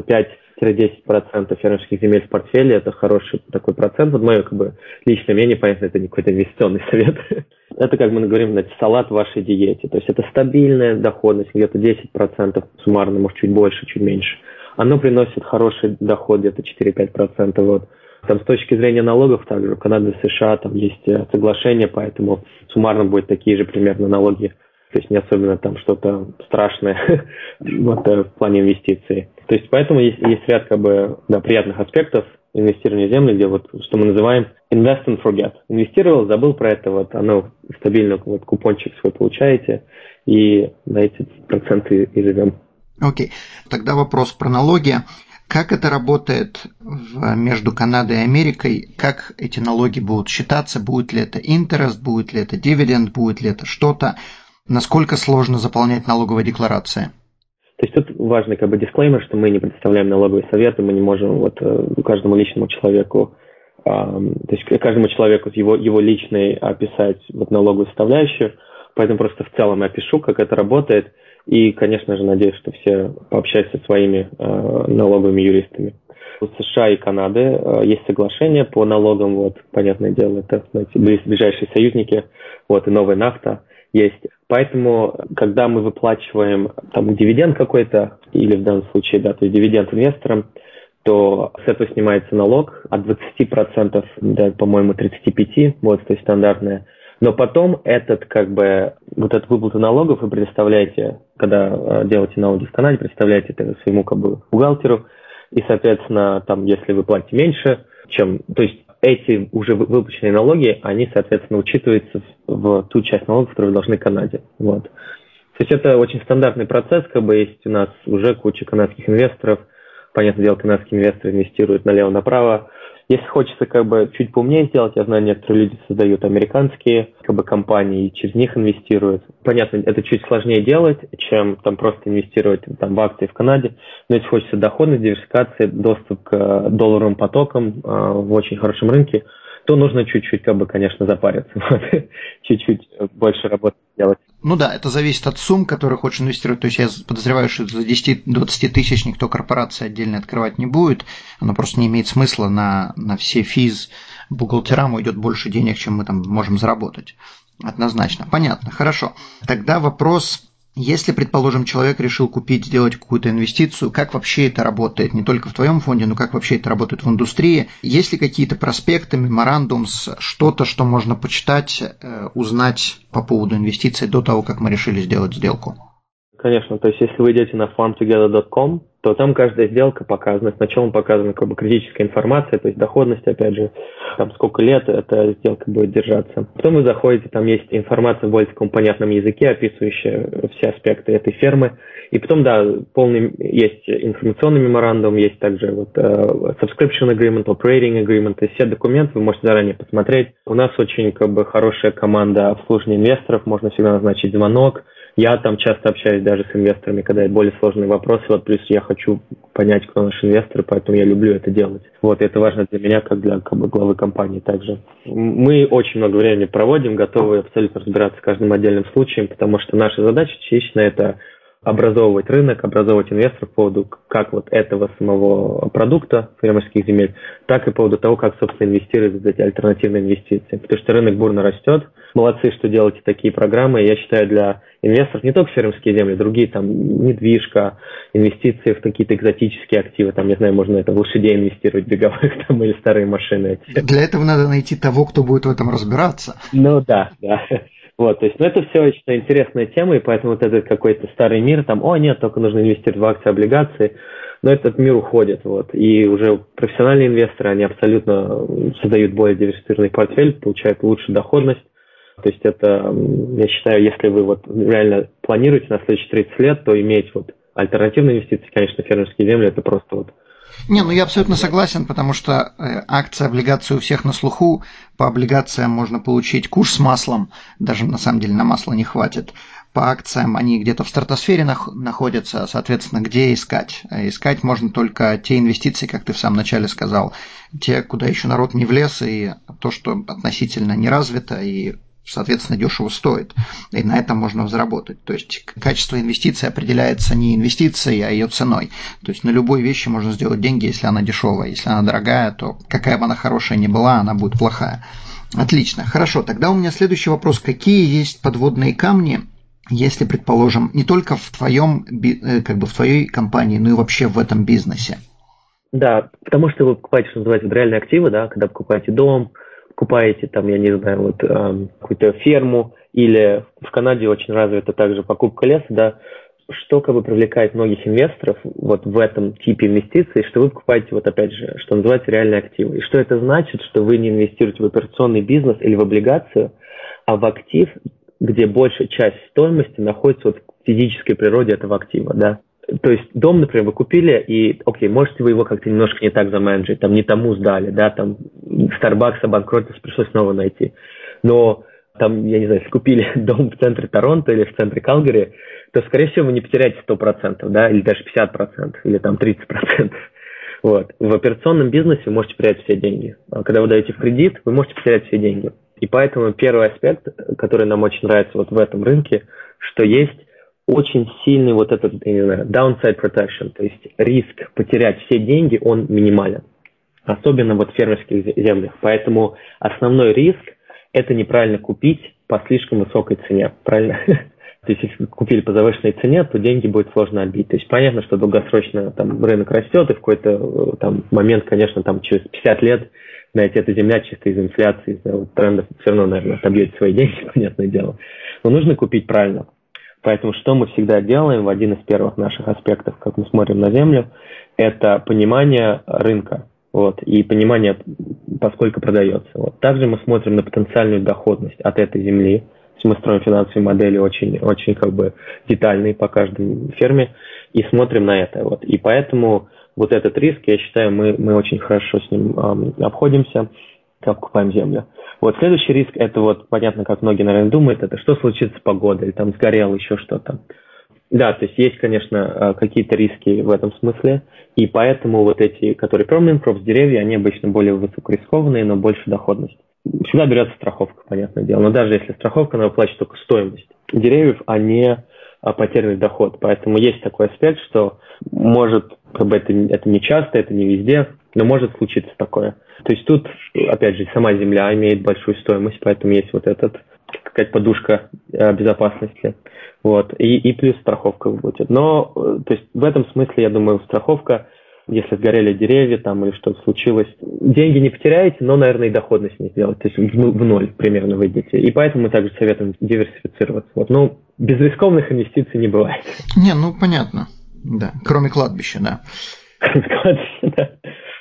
5-10% фермерских земель в портфеле – это хороший такой процент. Вот мое как бы личное мнение, понятно, это не какой-то инвестиционный совет. это, как мы говорим, знаете, салат в вашей диете. То есть это стабильная доходность, где-то 10% суммарно, может, чуть больше, чуть меньше – оно приносит хороший доход, где-то 4-5%. Вот. Там с точки зрения налогов также в Канаде и США там есть э, соглашение, поэтому суммарно будет такие же примерно налоги. То есть не особенно там что-то страшное вот, э, в плане инвестиций. То есть поэтому есть, есть ряд как бы да, приятных аспектов инвестирования в землю, где вот что мы называем invest and forget. Инвестировал, забыл про это, вот оно стабильно вот купончик свой получаете, и на эти проценты и живем. Окей. Тогда вопрос про налоги. Как это работает между Канадой и Америкой? Как эти налоги будут считаться? Будет ли это интерес, будет ли это дивиденд, будет ли это что-то? Насколько сложно заполнять налоговые декларации? То есть тут важный как бы дисклеймер, что мы не предоставляем налоговые советы, мы не можем вот э, каждому личному человеку, э, то есть каждому человеку его, его личной описать вот налоговую составляющую, поэтому просто в целом я опишу, как это работает – и, конечно же, надеюсь, что все пообщаются со своими э, налоговыми юристами. У США и Канады э, есть соглашение по налогам, вот, понятное дело, это знаете, ближайшие союзники, вот, и новая нафта есть. Поэтому, когда мы выплачиваем там дивиденд какой-то, или в данном случае, да, то есть дивиденд инвесторам, то с этого снимается налог от 20%, да, по-моему, 35%, вот, то есть стандартная но потом этот, как бы, вот эту выплату налогов вы предоставляете, когда э, делаете налоги в Канаде, представляете это своему, как бы, бухгалтеру, и, соответственно, там, если вы платите меньше, чем, то есть эти уже выплаченные налоги, они, соответственно, учитываются в, в ту часть налогов, которую вы должны Канаде. Вот. То есть это очень стандартный процесс, как бы есть у нас уже куча канадских инвесторов, понятное дело, канадские инвесторы инвестируют налево-направо, если хочется как бы чуть поумнее сделать, я знаю, некоторые люди создают американские как бы компании и через них инвестируют. Понятно, это чуть сложнее делать, чем там просто инвестировать там в акции в Канаде. Но если хочется доходность, диверсификации, доступ к долларовым потокам э, в очень хорошем рынке, то нужно чуть-чуть, как бы, конечно, запариться, чуть-чуть больше работы делать. Ну да, это зависит от сумм, которые хочешь инвестировать. То есть я подозреваю, что за 10-20 тысяч никто корпорации отдельно открывать не будет. Оно просто не имеет смысла на, на все физ бухгалтерам уйдет больше денег, чем мы там можем заработать. Однозначно. Понятно. Хорошо. Тогда вопрос если, предположим, человек решил купить, сделать какую-то инвестицию, как вообще это работает? Не только в твоем фонде, но как вообще это работает в индустрии? Есть ли какие-то проспекты, меморандумс, что-то, что можно почитать, э, узнать по поводу инвестиций до того, как мы решили сделать сделку? Конечно, то есть если вы идете на farmtogether.com, то там каждая сделка показана. Сначала показана как бы критическая информация, то есть доходность, опять же, там сколько лет эта сделка будет держаться. Потом вы заходите, там есть информация в более таком понятном языке, описывающая все аспекты этой фермы. И потом, да, полный есть информационный меморандум, есть также вот uh, subscription agreement, operating agreement, то есть все документы вы можете заранее посмотреть. У нас очень как бы хорошая команда обслуживания инвесторов, можно всегда назначить звонок, я там часто общаюсь даже с инвесторами, когда более сложные вопросы. Вот плюс я хочу понять, кто наш инвестор, поэтому я люблю это делать. Вот это важно для меня, как для как бы, главы компании также. Мы очень много времени проводим, готовы абсолютно разбираться с каждым отдельным случаем, потому что наша задача частично это образовывать рынок, образовывать инвесторов по поводу как вот этого самого продукта фермерских земель, так и по поводу того, как, собственно, инвестировать в эти альтернативные инвестиции. Потому что рынок бурно растет. Молодцы, что делаете такие программы. Я считаю, для инвесторов не только фермерские земли, другие там недвижка, инвестиции в какие-то экзотические активы, там, не знаю, можно это в лошадей инвестировать, беговых там или старые машины. Для этого надо найти того, кто будет в этом разбираться. Ну да, да. Вот, то есть, ну, это все очень интересная тема, и поэтому вот этот какой-то старый мир, там, о, нет, только нужно инвестировать в акции, облигации, Но этот мир уходит, вот, и уже профессиональные инвесторы, они абсолютно создают более диверсифицированный портфель, получают лучшую доходность, то есть это, я считаю, если вы вот реально планируете на следующие 30 лет, то иметь вот альтернативные инвестиции, конечно, фермерские земли, это просто вот не, ну я абсолютно согласен, потому что э, акции, облигации у всех на слуху. По облигациям можно получить куш с маслом, даже на самом деле на масло не хватит. По акциям они где-то в стратосфере находятся, соответственно, где искать? Э, искать можно только те инвестиции, как ты в самом начале сказал, те, куда еще народ не влез, и то, что относительно не развито, и соответственно, дешево стоит. И на этом можно заработать. То есть качество инвестиции определяется не инвестицией, а ее ценой. То есть на любой вещи можно сделать деньги, если она дешевая. Если она дорогая, то какая бы она хорошая ни была, она будет плохая. Отлично, хорошо. Тогда у меня следующий вопрос. Какие есть подводные камни, если, предположим, не только в твоем, э, как бы в твоей компании, но и вообще в этом бизнесе? Да, потому что вы покупаете, что называется, реальные активы, да, когда покупаете дом, покупаете там, я не знаю, вот э, какую-то ферму или в Канаде очень развита также покупка леса, да, что как бы привлекает многих инвесторов вот в этом типе инвестиций, что вы покупаете вот опять же, что называется реальные активы. И что это значит, что вы не инвестируете в операционный бизнес или в облигацию, а в актив, где большая часть стоимости находится вот в физической природе этого актива, да то есть дом, например, вы купили, и, окей, можете вы его как-то немножко не так заменеджить, там не тому сдали, да, там Starbucks обанкротился, пришлось снова найти. Но там, я не знаю, если купили дом в центре Торонто или в центре Калгари, то, скорее всего, вы не потеряете 100%, да, или даже 50%, или там 30%. Вот. В операционном бизнесе вы можете потерять все деньги. А когда вы даете в кредит, вы можете потерять все деньги. И поэтому первый аспект, который нам очень нравится вот в этом рынке, что есть очень сильный вот этот, я не знаю, downside protection, то есть риск потерять все деньги, он минимален. Особенно вот в фермерских землях. Поэтому основной риск – это неправильно купить по слишком высокой цене. Правильно? То есть, если купили по завышенной цене, то деньги будет сложно отбить. То есть, понятно, что долгосрочно там рынок растет, и в какой-то э, там момент, конечно, там через 50 лет, знаете, эта земля чисто из инфляции, из трендов все равно, наверное, отобьет свои деньги, понятное дело. Но нужно купить правильно. Поэтому что мы всегда делаем в один из первых наших аспектов, как мы смотрим на Землю, это понимание рынка вот, и понимание, поскольку продается. Вот. Также мы смотрим на потенциальную доходность от этой земли. То есть мы строим финансовые модели очень, очень как бы детальные по каждой ферме и смотрим на это. Вот. И поэтому вот этот риск, я считаю, мы, мы очень хорошо с ним эм, обходимся, как покупаем землю. Вот следующий риск, это вот, понятно, как многие, наверное, думают, это что случится с погодой, или там сгорело еще что-то. Да, то есть есть, конечно, э, какие-то риски в этом смысле, и поэтому вот эти, которые permanent crops, деревья, они обычно более высокорискованные, но больше доходность. Всегда берется страховка, понятное дело, но даже если страховка, она выплачивает только стоимость деревьев, а не а, потерянный доход. Поэтому есть такой аспект, что может, как бы это, это не часто, это не везде, но может случиться такое. То есть тут, опять же, сама земля имеет большую стоимость, поэтому есть вот этот какая-то подушка э, безопасности. Вот. И, и плюс страховка будет. Но, э, то есть в этом смысле, я думаю, страховка, если сгорели деревья там или что-то случилось, деньги не потеряете, но, наверное, и доходность не сделать. То есть в, в ноль примерно выйдете. И поэтому мы также советуем диверсифицироваться. Вот. Ну, без рискованных инвестиций не бывает. Не, ну понятно. Да, кроме кладбища, да. Кроме кладбища, да.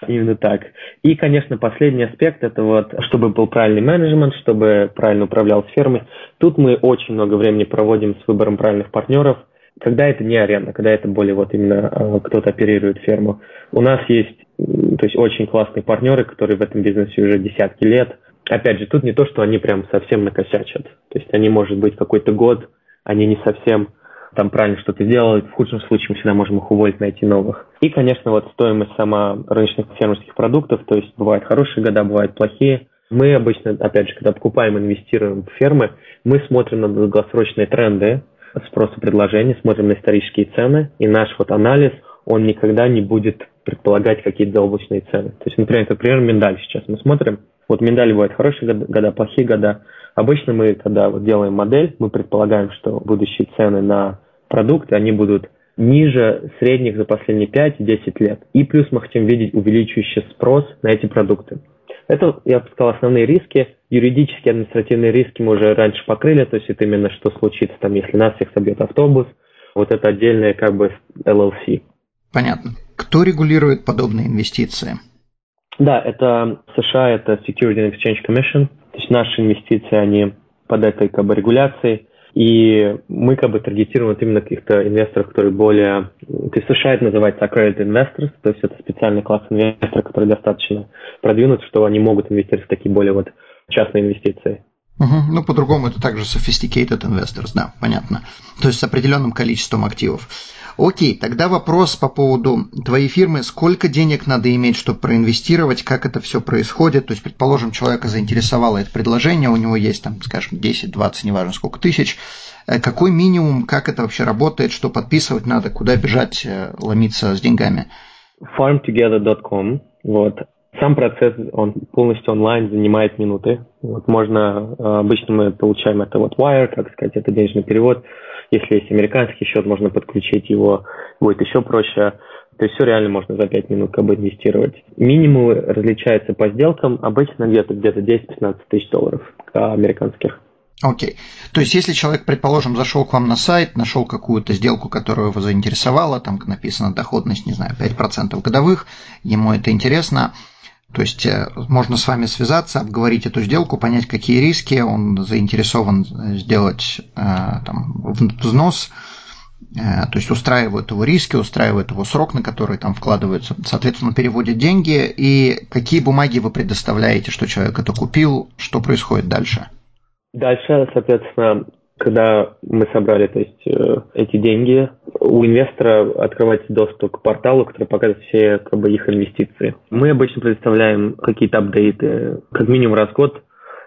Именно так. И, конечно, последний аспект – это вот, чтобы был правильный менеджмент, чтобы правильно управлял фермой. Тут мы очень много времени проводим с выбором правильных партнеров, когда это не аренда, когда это более вот именно э, кто-то оперирует ферму. У нас есть то есть очень классные партнеры, которые в этом бизнесе уже десятки лет. Опять же, тут не то, что они прям совсем накосячат. То есть они, может быть, какой-то год, они не совсем там правильно что-то делают. В худшем случае мы всегда можем их уволить, найти новых. И, конечно, вот стоимость сама рыночных фермерских продуктов, то есть бывают хорошие года, бывают плохие. Мы обычно, опять же, когда покупаем, инвестируем в фермы, мы смотрим на долгосрочные тренды спроса предложения, смотрим на исторические цены, и наш вот анализ, он никогда не будет предполагать какие-то заоблачные цены. То есть, например, например, миндаль сейчас мы смотрим, вот миндаль бывают хорошие года, плохие года. Обычно мы, когда вот делаем модель, мы предполагаем, что будущие цены на продукты, они будут ниже средних за последние 5-10 лет. И плюс мы хотим видеть увеличивающий спрос на эти продукты. Это, я бы сказал, основные риски. Юридические, административные риски мы уже раньше покрыли, то есть это именно что случится, там, если нас всех собьет автобус. Вот это отдельное как бы LLC. Понятно Кто регулирует подобные инвестиции? Да, это США, это Security and Exchange Commission. То есть наши инвестиции, они под этой как бы регуляцией. И мы как бы таргетируем вот именно каких-то инвесторов, которые более... То есть США это называется accredited investors, то есть это специальный класс инвесторов, которые достаточно продвинуты, что они могут инвестировать в такие более вот частные инвестиции. Угу. Ну, по-другому это также sophisticated investors, да, понятно. То есть с определенным количеством активов. Окей, тогда вопрос по поводу твоей фирмы. Сколько денег надо иметь, чтобы проинвестировать, как это все происходит? То есть, предположим, человека заинтересовало это предложение, у него есть там, скажем, 10, 20, неважно сколько тысяч. Э, какой минимум, как это вообще работает, что подписывать надо, куда бежать, э, ломиться с деньгами? farmtogether.com, вот, сам процесс, он полностью онлайн, занимает минуты. Вот можно, э, обычно мы получаем это вот wire, как сказать, это денежный перевод. Если есть американский счет, можно подключить его, будет еще проще. То есть все реально можно за 5 минут как бы инвестировать. Минимумы различаются по сделкам, обычно где-то где-то 10-15 тысяч долларов американских. Окей. Okay. То есть, если человек, предположим, зашел к вам на сайт, нашел какую-то сделку, которая его заинтересовала, там написано доходность, не знаю, 5% годовых, ему это интересно, то есть э, можно с вами связаться, обговорить эту сделку, понять, какие риски, он заинтересован э, сделать э, там, взнос, то есть устраивают его риски, устраивают его срок, на который там вкладываются, соответственно, переводят деньги, и какие бумаги вы предоставляете, что человек это купил, что происходит дальше? Дальше, соответственно, когда мы собрали то есть, э, эти деньги, у инвестора открывается доступ к порталу, который показывает все как бы, их инвестиции. Мы обычно предоставляем какие-то апдейты как минимум раз в год,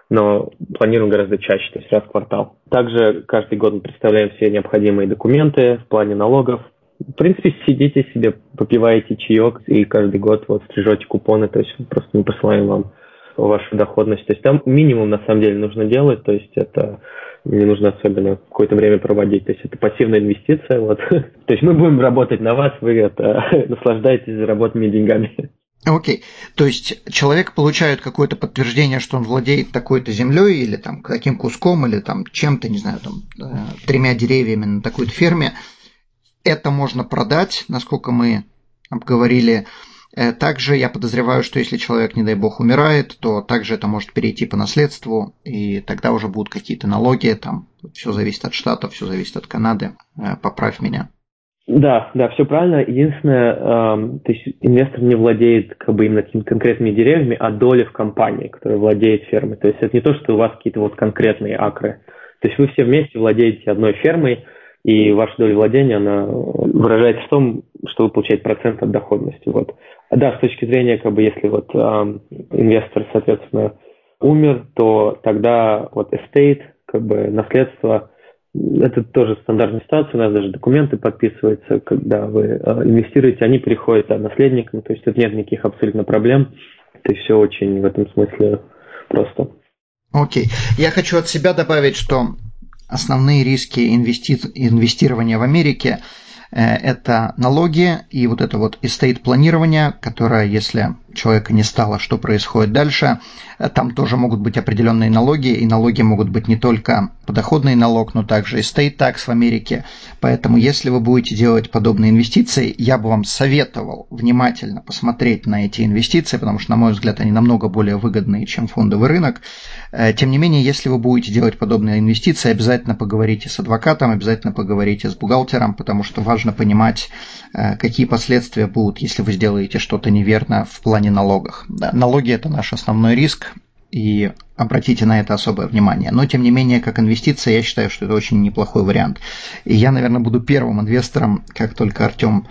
но планируем гораздо чаще, то есть раз в квартал. Также каждый год мы представляем все необходимые документы в плане налогов. В принципе, сидите себе, попиваете чаек и каждый год вот стрижете купоны, то есть просто мы посылаем вам вашу доходность. То есть там минимум на самом деле нужно делать, то есть это не нужно особенно какое-то время проводить. То есть это пассивная инвестиция. Вот. То есть мы будем работать на вас, вы это, наслаждаетесь заработанными деньгами. Окей. Okay. То есть человек получает какое-то подтверждение, что он владеет такой-то землей или там каким куском, или там чем-то, не знаю, там э, тремя деревьями на такой-то ферме. Это можно продать, насколько мы обговорили также я подозреваю, что если человек, не дай бог, умирает, то также это может перейти по наследству, и тогда уже будут какие-то налоги, там все зависит от штатов, все зависит от Канады. Э, поправь меня. Да, да, все правильно. Единственное, э, то есть инвестор не владеет как бы именно какими-то конкретными деревьями, а доли в компании, которая владеет фермой. То есть это не то, что у вас какие-то вот конкретные акры. То есть вы все вместе владеете одной фермой, и ваша доля владения, она выражается в том, что вы получаете процент от доходности. Вот. Да, с точки зрения, как бы, если вот э, инвестор, соответственно, умер, то тогда вот estate, как бы наследство, это тоже стандартная ситуация, у нас даже документы подписываются, когда вы э, инвестируете, они переходят да, наследникам, то есть тут нет никаких абсолютно проблем, то есть все очень в этом смысле просто. Окей. Okay. Я хочу от себя добавить, что основные риски инвести... инвестирования в Америке – это налоги и вот это вот estate планирование, которое, если человека не стало, что происходит дальше. Там тоже могут быть определенные налоги, и налоги могут быть не только подоходный налог, но также estate tax в Америке. Поэтому, если вы будете делать подобные инвестиции, я бы вам советовал внимательно посмотреть на эти инвестиции, потому что, на мой взгляд, они намного более выгодные, чем фондовый рынок. Э, тем не менее, если вы будете делать подобные инвестиции, обязательно поговорите с адвокатом, обязательно поговорите с бухгалтером, потому что важно понимать, э, какие последствия будут, если вы сделаете что-то неверно в плане плане налогах. Да, налоги – это наш основной риск, и обратите на это особое внимание. Но, тем не менее, как инвестиция, я считаю, что это очень неплохой вариант. И я, наверное, буду первым инвестором, как только Артем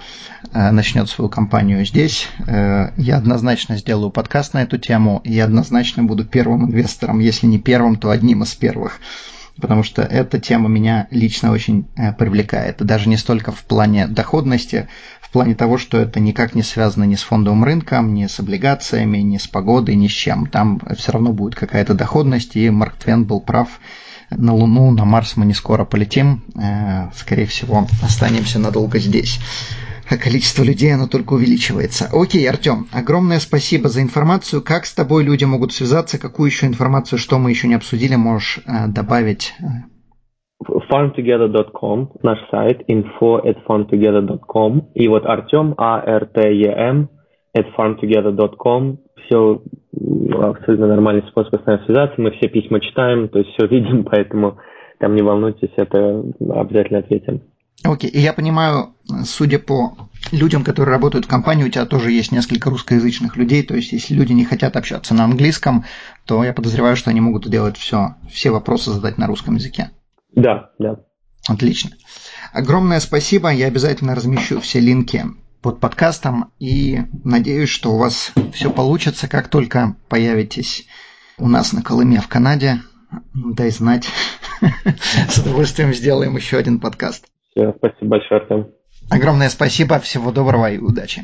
э, начнет свою компанию здесь. Э, я однозначно сделаю подкаст на эту тему, и однозначно буду первым инвестором, если не первым, то одним из первых потому что эта тема меня лично очень э, привлекает. Даже не столько в плане доходности, в плане того, что это никак не связано ни с фондовым рынком, ни с облигациями, ни с погодой, ни с чем. Там все равно будет какая-то доходность, и Марк Твен был прав. На Луну, на Марс мы не скоро полетим, э, скорее всего, останемся надолго здесь а количество людей, оно только увеличивается. Окей, Артем, огромное спасибо за информацию. Как с тобой люди могут связаться? Какую еще информацию, что мы еще не обсудили, можешь э, добавить? farmtogether.com, наш сайт, info at farmtogether.com. И вот Артем, A-R-T-E-M, at farmtogether.com. Все абсолютно нормальный способ с нами связаться. Мы все письма читаем, то есть все видим, поэтому там не волнуйтесь, это обязательно ответим. Окей, и я понимаю, судя по людям, которые работают в компании, у тебя тоже есть несколько русскоязычных людей, то есть если люди не хотят общаться на английском, то я подозреваю, что они могут делать все, все вопросы задать на русском языке. Да, да. Отлично. Огромное спасибо, я обязательно размещу все линки под подкастом и надеюсь, что у вас все получится, как только появитесь у нас на Колыме в Канаде. Дай знать. С удовольствием сделаем еще один подкаст. Все, спасибо большое, Артем. Огромное спасибо, всего доброго и удачи.